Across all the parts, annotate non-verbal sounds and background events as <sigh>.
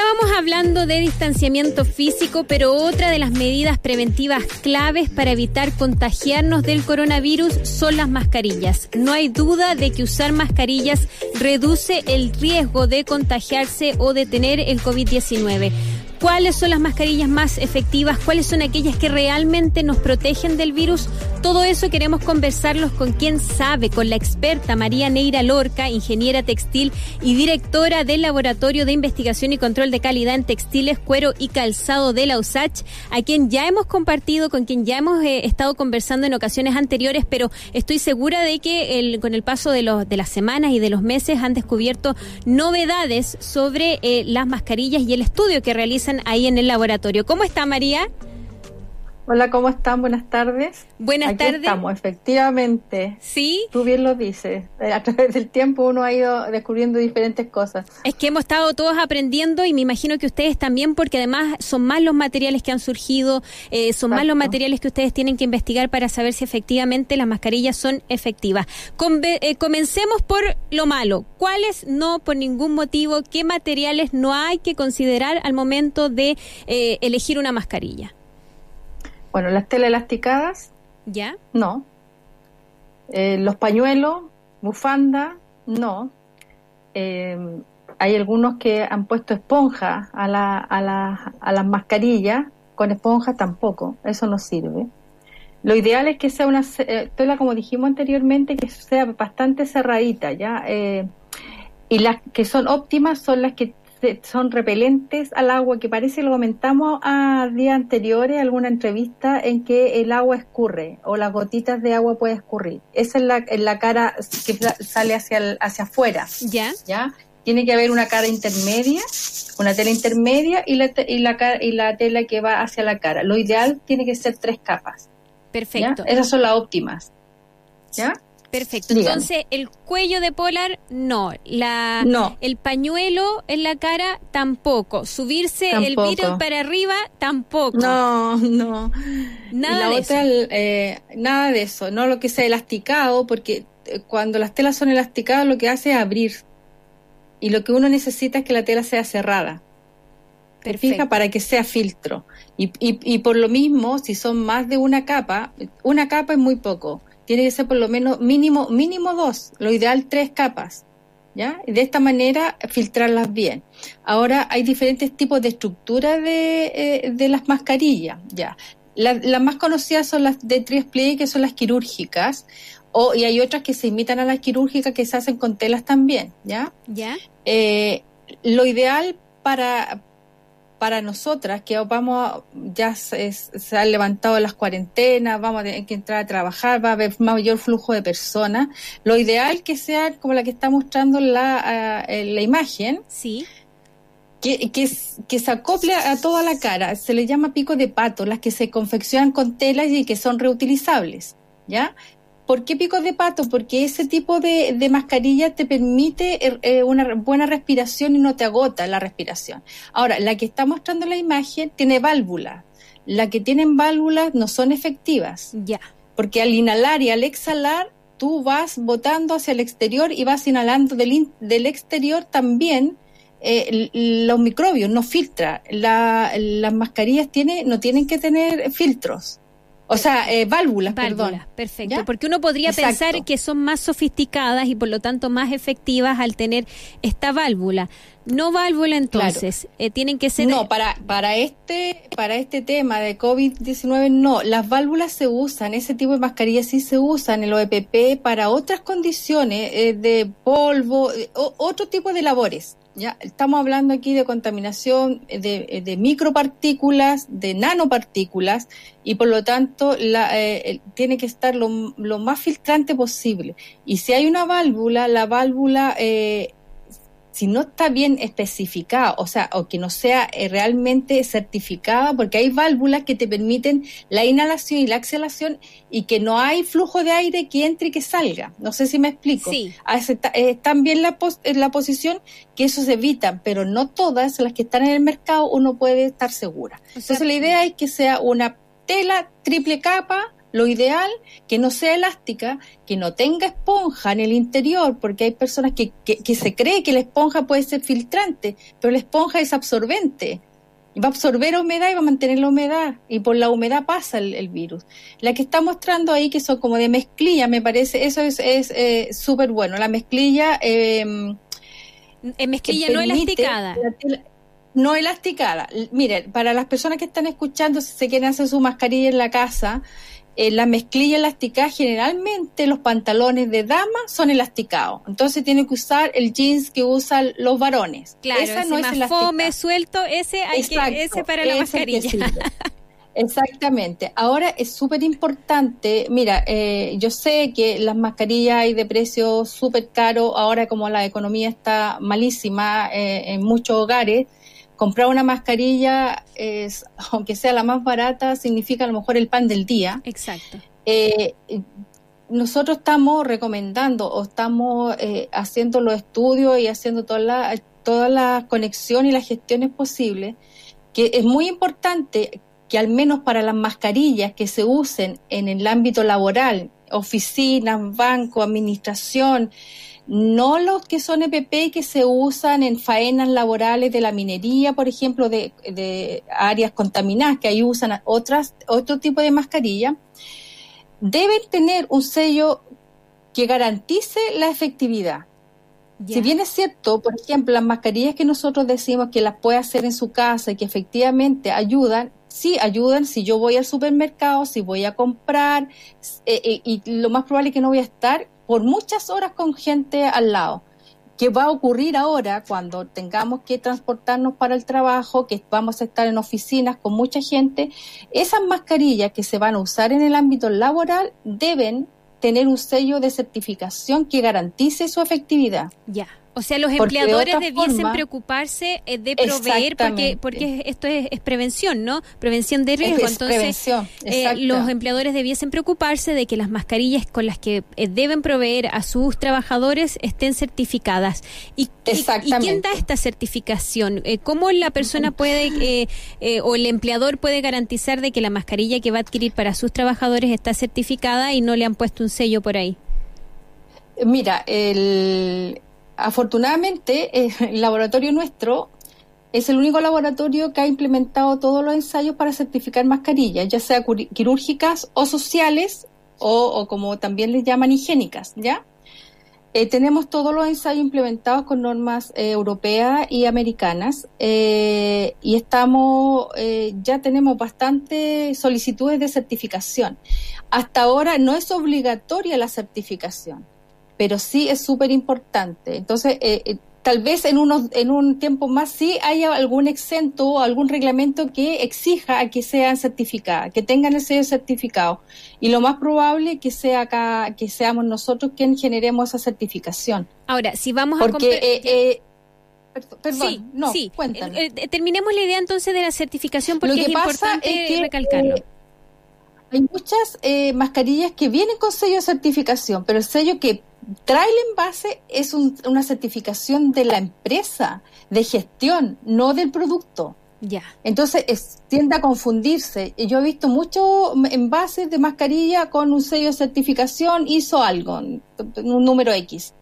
Estábamos hablando de distanciamiento físico, pero otra de las medidas preventivas claves para evitar contagiarnos del coronavirus son las mascarillas. No hay duda de que usar mascarillas reduce el riesgo de contagiarse o de tener el COVID-19 cuáles son las mascarillas más efectivas, cuáles son aquellas que realmente nos protegen del virus. Todo eso queremos conversarlos con quien sabe, con la experta María Neira Lorca, ingeniera textil y directora del Laboratorio de Investigación y Control de Calidad en Textiles, Cuero y Calzado de la USACH, a quien ya hemos compartido, con quien ya hemos eh, estado conversando en ocasiones anteriores, pero estoy segura de que con el paso de, las semanas y de los meses han descubierto novedades sobre eh, las mascarillas y el estudio que realizan ahí en el laboratorio. ¿Cómo está María? Hola, ¿cómo están? Buenas tardes. Buenas Aquí tardes. Estamos, efectivamente. Sí. Tú bien lo dices. Eh, a través del tiempo uno ha ido descubriendo diferentes cosas. Es que hemos estado todos aprendiendo y me imagino que ustedes también, porque además son más los materiales que han surgido, eh, son más los materiales que ustedes tienen que investigar para saber si efectivamente las mascarillas son efectivas. eh, comencemos por lo malo. ¿Cuáles no, por ningún motivo, qué materiales no hay que considerar al momento de eh, elegir una mascarilla? Bueno, las telas elasticadas. ¿Ya? No. Eh, los pañuelos, bufanda, no. Eh, hay algunos que han puesto esponja a, la, a, la, a las mascarillas, con esponja tampoco, eso no sirve. Lo ideal es que sea una eh, tela, como dijimos anteriormente, que sea bastante cerradita, ¿ya? Eh, y las que son óptimas son las que son repelentes al agua, que parece lo comentamos a días anteriores, alguna entrevista en que el agua escurre o las gotitas de agua puede escurrir. Esa es la, la cara que sale hacia, el, hacia afuera. Ya. ¿Ya? Tiene que haber una cara intermedia, una tela intermedia y la, y la, y la tela que va hacia la cara. Lo ideal tiene que ser tres capas. Perfecto. ¿ya? Esas son las óptimas. ¿Ya? Perfecto. Dígame. Entonces, el cuello de polar, no. La, no. El pañuelo en la cara, tampoco. Subirse tampoco. el virus para arriba, tampoco. No, no. Nada la de otra, eso. Eh, nada de eso. No lo que sea elasticado, porque eh, cuando las telas son elasticadas, lo que hace es abrir. Y lo que uno necesita es que la tela sea cerrada. Fija para que sea filtro. Y, y, y por lo mismo, si son más de una capa, una capa es muy poco tiene que ser por lo menos mínimo, mínimo dos, lo ideal tres capas, ¿ya? Y de esta manera filtrarlas bien. Ahora hay diferentes tipos de estructura de, eh, de las mascarillas, ¿ya? Las la más conocidas son las de triple que son las quirúrgicas, o, y hay otras que se imitan a las quirúrgicas que se hacen con telas también, ¿ya? ¿Ya? Eh, lo ideal para, para nosotras que vamos a, ya se, se, han levantado las cuarentenas, vamos a tener que entrar a trabajar, va a haber mayor flujo de personas. Lo ideal que sea como la que está mostrando la, uh, la imagen. Sí. Que, que, que, se acople a toda la cara. Se le llama pico de pato, las que se confeccionan con telas y que son reutilizables. ¿Ya? ¿Por qué picos de pato? Porque ese tipo de, de mascarilla te permite eh, una buena respiración y no te agota la respiración. Ahora, la que está mostrando la imagen tiene válvulas. Las que tienen válvulas no son efectivas. Ya. Porque al inhalar y al exhalar, tú vas botando hacia el exterior y vas inhalando del, del exterior también eh, los microbios, no filtra. La, las mascarillas tiene, no tienen que tener filtros. O sea, eh, válvulas, válvulas, perdón. Perfecto, ¿Ya? porque uno podría Exacto. pensar que son más sofisticadas y por lo tanto más efectivas al tener esta válvula. No válvula entonces, claro. eh, tienen que ser... No, para, para, este, para este tema de COVID-19 no, las válvulas se usan, ese tipo de mascarillas sí se usan en el OEPP para otras condiciones eh, de polvo, o, otro tipo de labores. Ya estamos hablando aquí de contaminación de, de micropartículas, de nanopartículas y por lo tanto la, eh, tiene que estar lo, lo, más filtrante posible. Y si hay una válvula, la válvula eh, si no está bien especificada, o sea, o que no sea eh, realmente certificada, porque hay válvulas que te permiten la inhalación y la exhalación y que no hay flujo de aire que entre y que salga. No sé si me explico. Sí. Están bien la, pos en la posición que eso se evita, pero no todas las que están en el mercado uno puede estar segura. O sea, Entonces la idea es que sea una tela triple capa Lo ideal, que no sea elástica, que no tenga esponja en el interior, porque hay personas que, que, se cree que la esponja puede ser filtrante, pero la esponja es absorbente. Va a absorber humedad y va a mantener la humedad, y por la humedad pasa el, virus. La que está mostrando ahí, que son como de mezclilla, me parece, eso es súper eh, bueno. La mezclilla... Eh, en mezclilla no elasticada no elasticada. Mire, para las personas que están escuchando, si se quieren hacer su mascarilla en la casa, eh, la mezclilla elástica, generalmente los pantalones de dama son elasticados. Entonces tiene que usar el jeans que usan los varones. Claro, Esa no es fome, suelto, ese hay que, ese para la mascarilla. <laughs> Exactamente. Ahora es súper importante, mira, eh, yo sé que las mascarillas hay de precio súper caro, ahora como la economía está malísima eh, en muchos hogares, comprar una mascarilla, es, <laughs> aunque sea la más barata, significa a lo mejor el pan del día. Exacto. Eh, nosotros estamos recomendando o estamos eh, haciendo los estudios y haciendo todas las toda la conexiones y las gestiones posibles, que es muy importante que al menos para las mascarillas que se usen en el ámbito laboral, oficinas, banco, administración, no los que son EPP que se usan en faenas laborales de la minería, por ejemplo, de, áreas contaminadas, que ahí usan otras, otro tipo de mascarilla, deben tener un sello que garantice la efectividad. Si bien es cierto, por ejemplo, las mascarillas que nosotros decimos que las puede hacer en su casa y que efectivamente ayudan, sí ayudan si yo voy al supermercado, si voy a comprar, eh, eh, y lo más probable es que no voy a estar por muchas horas con gente al lado. ¿Qué va a ocurrir ahora cuando tengamos que transportarnos para el trabajo, que vamos a estar en oficinas con mucha gente? Esas mascarillas que se van a usar en el ámbito laboral deben tener un sello de certificación que garantice su efectividad. Ya. O sea, los empleadores debiesen preocuparse eh, de proveer, porque, porque esto es, prevención, ¿no? Prevención de riesgo. Entonces, eh, los empleadores debiesen preocuparse de que las mascarillas con las que eh, deben proveer a sus trabajadores estén certificadas. ¿Y, y, quién da esta certificación? ¿Cómo la persona puede o el empleador puede garantizar de que la mascarilla que va a adquirir para sus trabajadores está certificada y no le han puesto un sello por ahí? Mira, el afortunadamente, eh, el laboratorio nuestro es el único laboratorio que ha implementado todos los ensayos para certificar mascarillas, ya sea quirúrgicas o sociales o, como también les llaman higiénicas, ¿ya? Eh, tenemos todos los ensayos implementados con normas eh, europeas y americanas y estamos, ya tenemos bastantes solicitudes de certificación. Hasta ahora no es obligatoria la certificación pero sí es súper importante. Entonces, eh, eh, tal vez en, unos, en un tiempo más sí haya algún exento o algún reglamento que exija que sean certificadas, que tengan el sello certificado. Y lo más probable que sea acá, que seamos nosotros quien generemos esa certificación. Ahora, si vamos a... Porque, eh, Perdón, sí, no, sí. terminemos la idea entonces de la certificación porque es importante recalcarlo. hay muchas mascarillas que vienen con sello de certificación, pero el sello que trae el envase es una certificación de la empresa de gestión, no del producto. Ya. Entonces tiende a confundirse. Yo he visto muchos envases de mascarilla con un sello de certificación, hizo algo, un número X.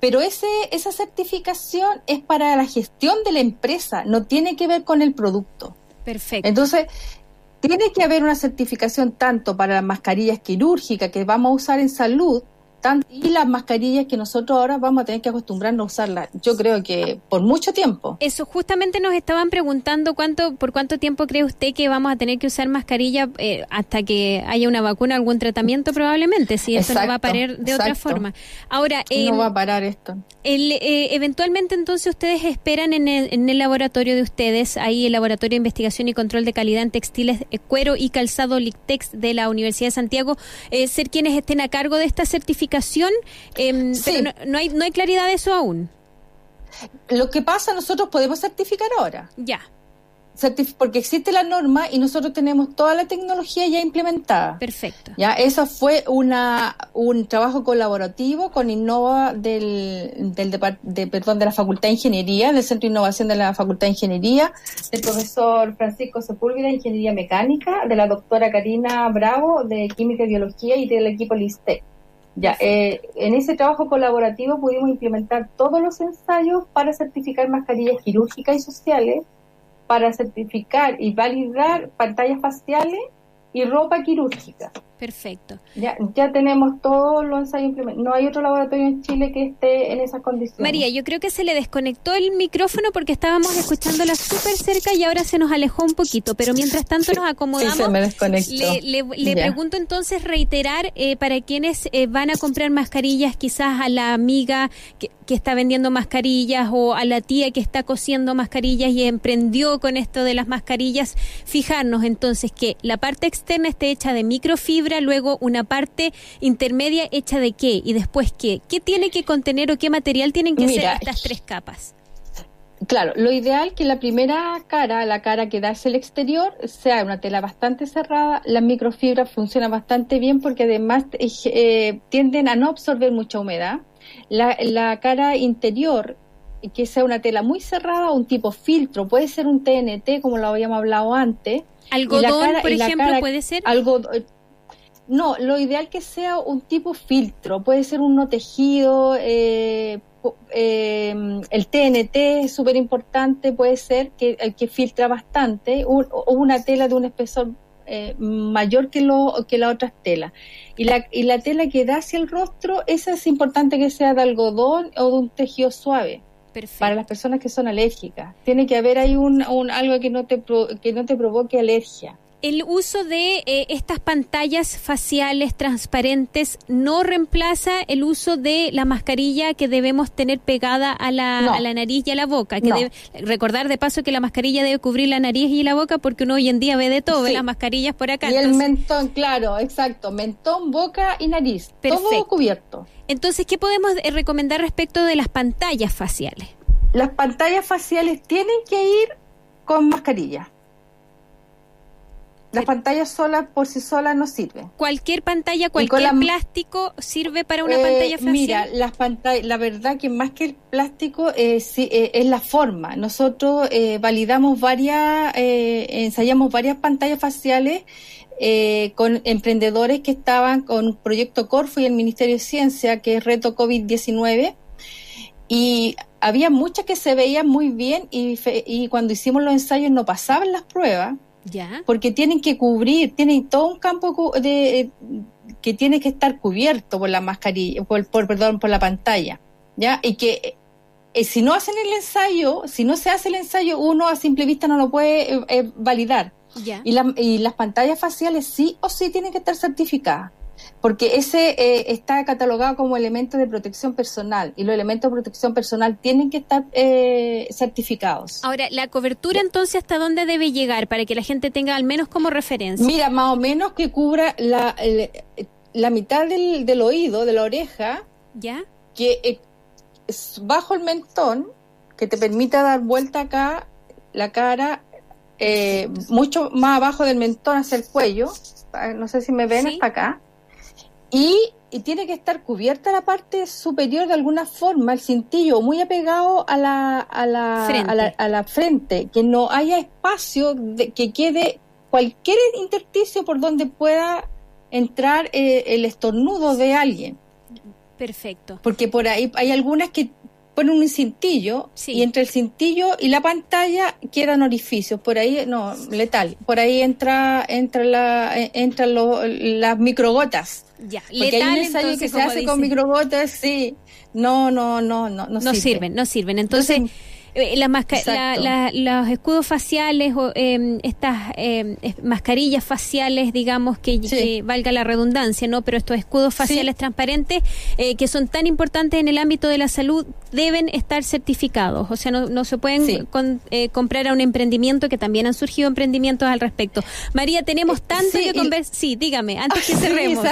Pero ese, esa certificación es para la gestión de la empresa, no tiene que ver con el producto. Perfecto. Entonces, tiene que haber una certificación tanto para las mascarillas quirúrgicas que vamos a usar en salud, y las mascarillas que nosotros ahora vamos a tener que acostumbrarnos a usarlas, yo creo que por mucho tiempo. Eso, justamente nos estaban preguntando cuánto, por cuánto tiempo cree usted que vamos a tener que usar mascarilla eh, hasta que haya una vacuna, algún tratamiento probablemente, si esto no va a parar de otra forma. Ahora, no va a parar esto. El, eh, eventualmente entonces ustedes esperan en el, en el laboratorio de ustedes, ahí el Laboratorio de Investigación y Control de Calidad en Textiles, eh, Cuero y Calzado Lictex de la Universidad de Santiago, ser quienes estén a cargo de esta certificación Em, pero no, hay, no hay claridad de eso aún. Lo que pasa, nosotros podemos certificar ahora. Ya. porque existe la norma y nosotros tenemos toda la tecnología ya implementada. Perfecto. Ya, eso fue una un trabajo colaborativo con Innova del, del de, perdón, de la Facultad de Ingeniería, del Centro de Innovación de la Facultad de Ingeniería, del profesor Francisco Sepúlveda de Ingeniería Mecánica, de la doctora Karina Bravo de Química y Biología y del equipo LISTEC. Ya, eh, en ese trabajo colaborativo pudimos implementar todos los ensayos para certificar mascarillas quirúrgicas y sociales para certificar y validar pantallas faciales y ropa quirúrgica. Perfecto. Ya, ya tenemos todos los ensayos implementados. No hay otro laboratorio en Chile que esté en esas condiciones. María, yo creo que se le desconectó el micrófono porque estábamos escuchándola súper cerca y ahora se nos alejó un poquito, pero mientras tanto nos acomodamos. se me desconectó. Le, le, pregunto entonces reiterar eh, para quienes eh, van a comprar mascarillas, quizás a la amiga que, que está vendiendo mascarillas o a la tía que está cosiendo mascarillas y emprendió con esto de las mascarillas, fijarnos entonces que la parte externa esté hecha de microfibra luego una parte intermedia hecha de qué y después qué. ¿Qué tiene que contener o qué material tienen que ser estas tres capas? Claro, lo ideal que la primera cara, la cara que da hacia el exterior, sea una tela bastante cerrada. Las microfibras funcionan bastante bien porque además eh, tienden a no absorber mucha humedad. La, la cara interior, que sea una tela muy cerrada, un tipo filtro, puede ser un TNT como lo habíamos hablado antes. Algodón, por ejemplo, puede ser. Algo, no, lo ideal que sea un tipo filtro, puede ser un no tejido, eh, eh, el TNT es súper importante, puede ser que, eh, que filtra bastante, o una tela de un espesor mayor que, lo, que la otra tela. Y la, y la tela que da hacia el rostro, esa es importante que sea de algodón o de un tejido suave. Para las personas que son alérgicas. Tiene que haber ahí un, un algo que no, te que no te provoque alergia el uso de eh, estas pantallas faciales transparentes no reemplaza el uso de la mascarilla que debemos tener pegada a la, a la nariz y a la boca. Que recordar de paso que la mascarilla debe cubrir la nariz y la boca porque uno hoy en día ve de todo, ve las mascarillas por acá. Y el mentón, claro, exacto, mentón, boca y nariz, todo cubierto. Entonces, ¿qué podemos eh, recomendar respecto de las pantallas faciales? Las pantallas faciales tienen que ir con mascarilla. Las pantallas solas por sí solas no sirven. ¿Cualquier pantalla, cualquier plástico sirve para una eh, pantalla facial? Mira, las pantallas, la verdad que más que el plástico eh, eh, es la forma. Nosotros validamos varias, ensayamos varias pantallas faciales con emprendedores que estaban con Proyecto Corfo y el Ministerio de Ciencia, que es Reto COVID-19. Y había muchas que se veían muy bien y, y cuando hicimos los ensayos no pasaban las pruebas porque tienen que cubrir, tienen todo un campo de, que tiene que estar cubierto por la mascarilla, por, perdón, por la pantalla, ¿ya? Y que eh, si no hacen el ensayo, si no se hace el ensayo, uno a simple vista no lo puede eh, eh, validar. Y, y las pantallas faciales sí o sí tienen que estar certificadas porque ese eh, está catalogado como elemento de protección personal y los elementos de protección personal tienen que estar eh, certificados. Ahora, ¿la cobertura entonces hasta dónde debe llegar para que la gente tenga al menos como referencia? Mira, más o menos que cubra la, la, mitad del, del, oído, de la oreja, ¿ya? Que es bajo el mentón, que te permita dar vuelta acá la cara, eh, mucho más abajo del mentón hacia el cuello, ah, no sé si me ven hasta acá y, tiene que estar cubierta la parte superior de alguna forma, el cintillo muy apegado a la, a la, frente. A la, frente, que no haya espacio de, que quede cualquier intersticio por donde pueda entrar eh, el estornudo de alguien. Perfecto. Porque por ahí hay algunas que ponen un cintillo y entre el cintillo y la pantalla quedan orificios. Por ahí, no, letal. Por ahí entra, entra la, eh, entran las microgotas. Ya, Porque hay un ensayo que se hace con microgotas, sí. No, no, no, no, no, no sirven. No sirven, entonces eh, la los escudos faciales o em, estas em, mascarillas faciales, digamos, que, valga la redundancia, ¿no? Pero estos escudos faciales transparentes eh, que son tan importantes en el ámbito de la salud deben estar certificados. O sea, no, no se pueden eh, comprar a un emprendimiento que también han surgido emprendimientos al respecto. María, tenemos tanto que conversar. Sí, dígame, antes que <laughs> cerremos.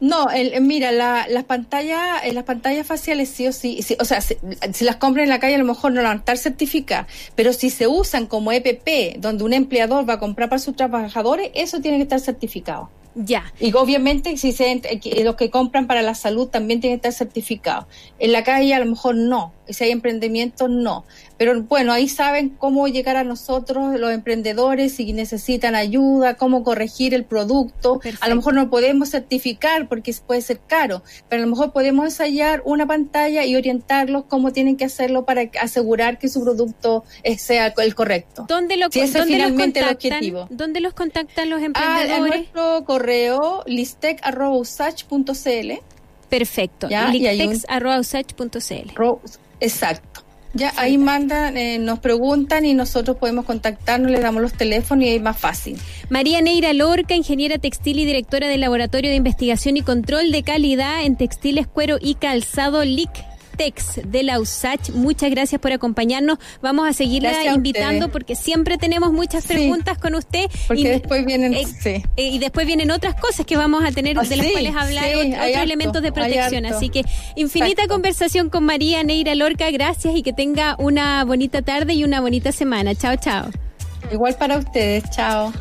No, mira, las pantallas las pantallas faciales sí o sí, o sea, si, las compran en la calle a lo mejor no las estar certificadas. Pero si se usan como EPP, donde un empleador va a comprar para sus trabajadores, eso tiene que estar certificado. Ya. Y obviamente si se, los que compran para la salud también tienen que estar certificados. En la calle a lo mejor no, si hay emprendimientos no. Pero bueno, ahí saben cómo llegar a nosotros los emprendedores si necesitan ayuda, cómo corregir el producto. A lo mejor no podemos certificar porque puede ser caro, pero a lo mejor podemos ensayar una pantalla y orientarlos cómo tienen que hacerlo para asegurar que su producto sea el correcto. ¿Dónde lo, si ese es finalmente el objetivo. ¿Dónde los contactan los emprendedores? Ah, en nuestro correo listec.usach.cl Perfecto. Listex.usach.cl Exacto. Ya ahí mandan, eh, nos preguntan y nosotros podemos contactarnos, les damos los teléfonos y es más fácil. María Neira Lorca, ingeniera textil y directora del Laboratorio de Investigación y Control de Calidad en Textiles, Cuero y Calzado LIC Tex de la USACH. Muchas gracias por acompañarnos. Vamos a seguirla invitando porque siempre tenemos muchas preguntas con usted. Porque y, después vienen eh, eh, y después vienen otras cosas que vamos a tener de las cuales hablar, otros elementos de protección. Así que infinita conversación con María Neira Lorca. Gracias y que tenga una bonita tarde y una bonita semana. Chao, chao. Igual para ustedes. Chao.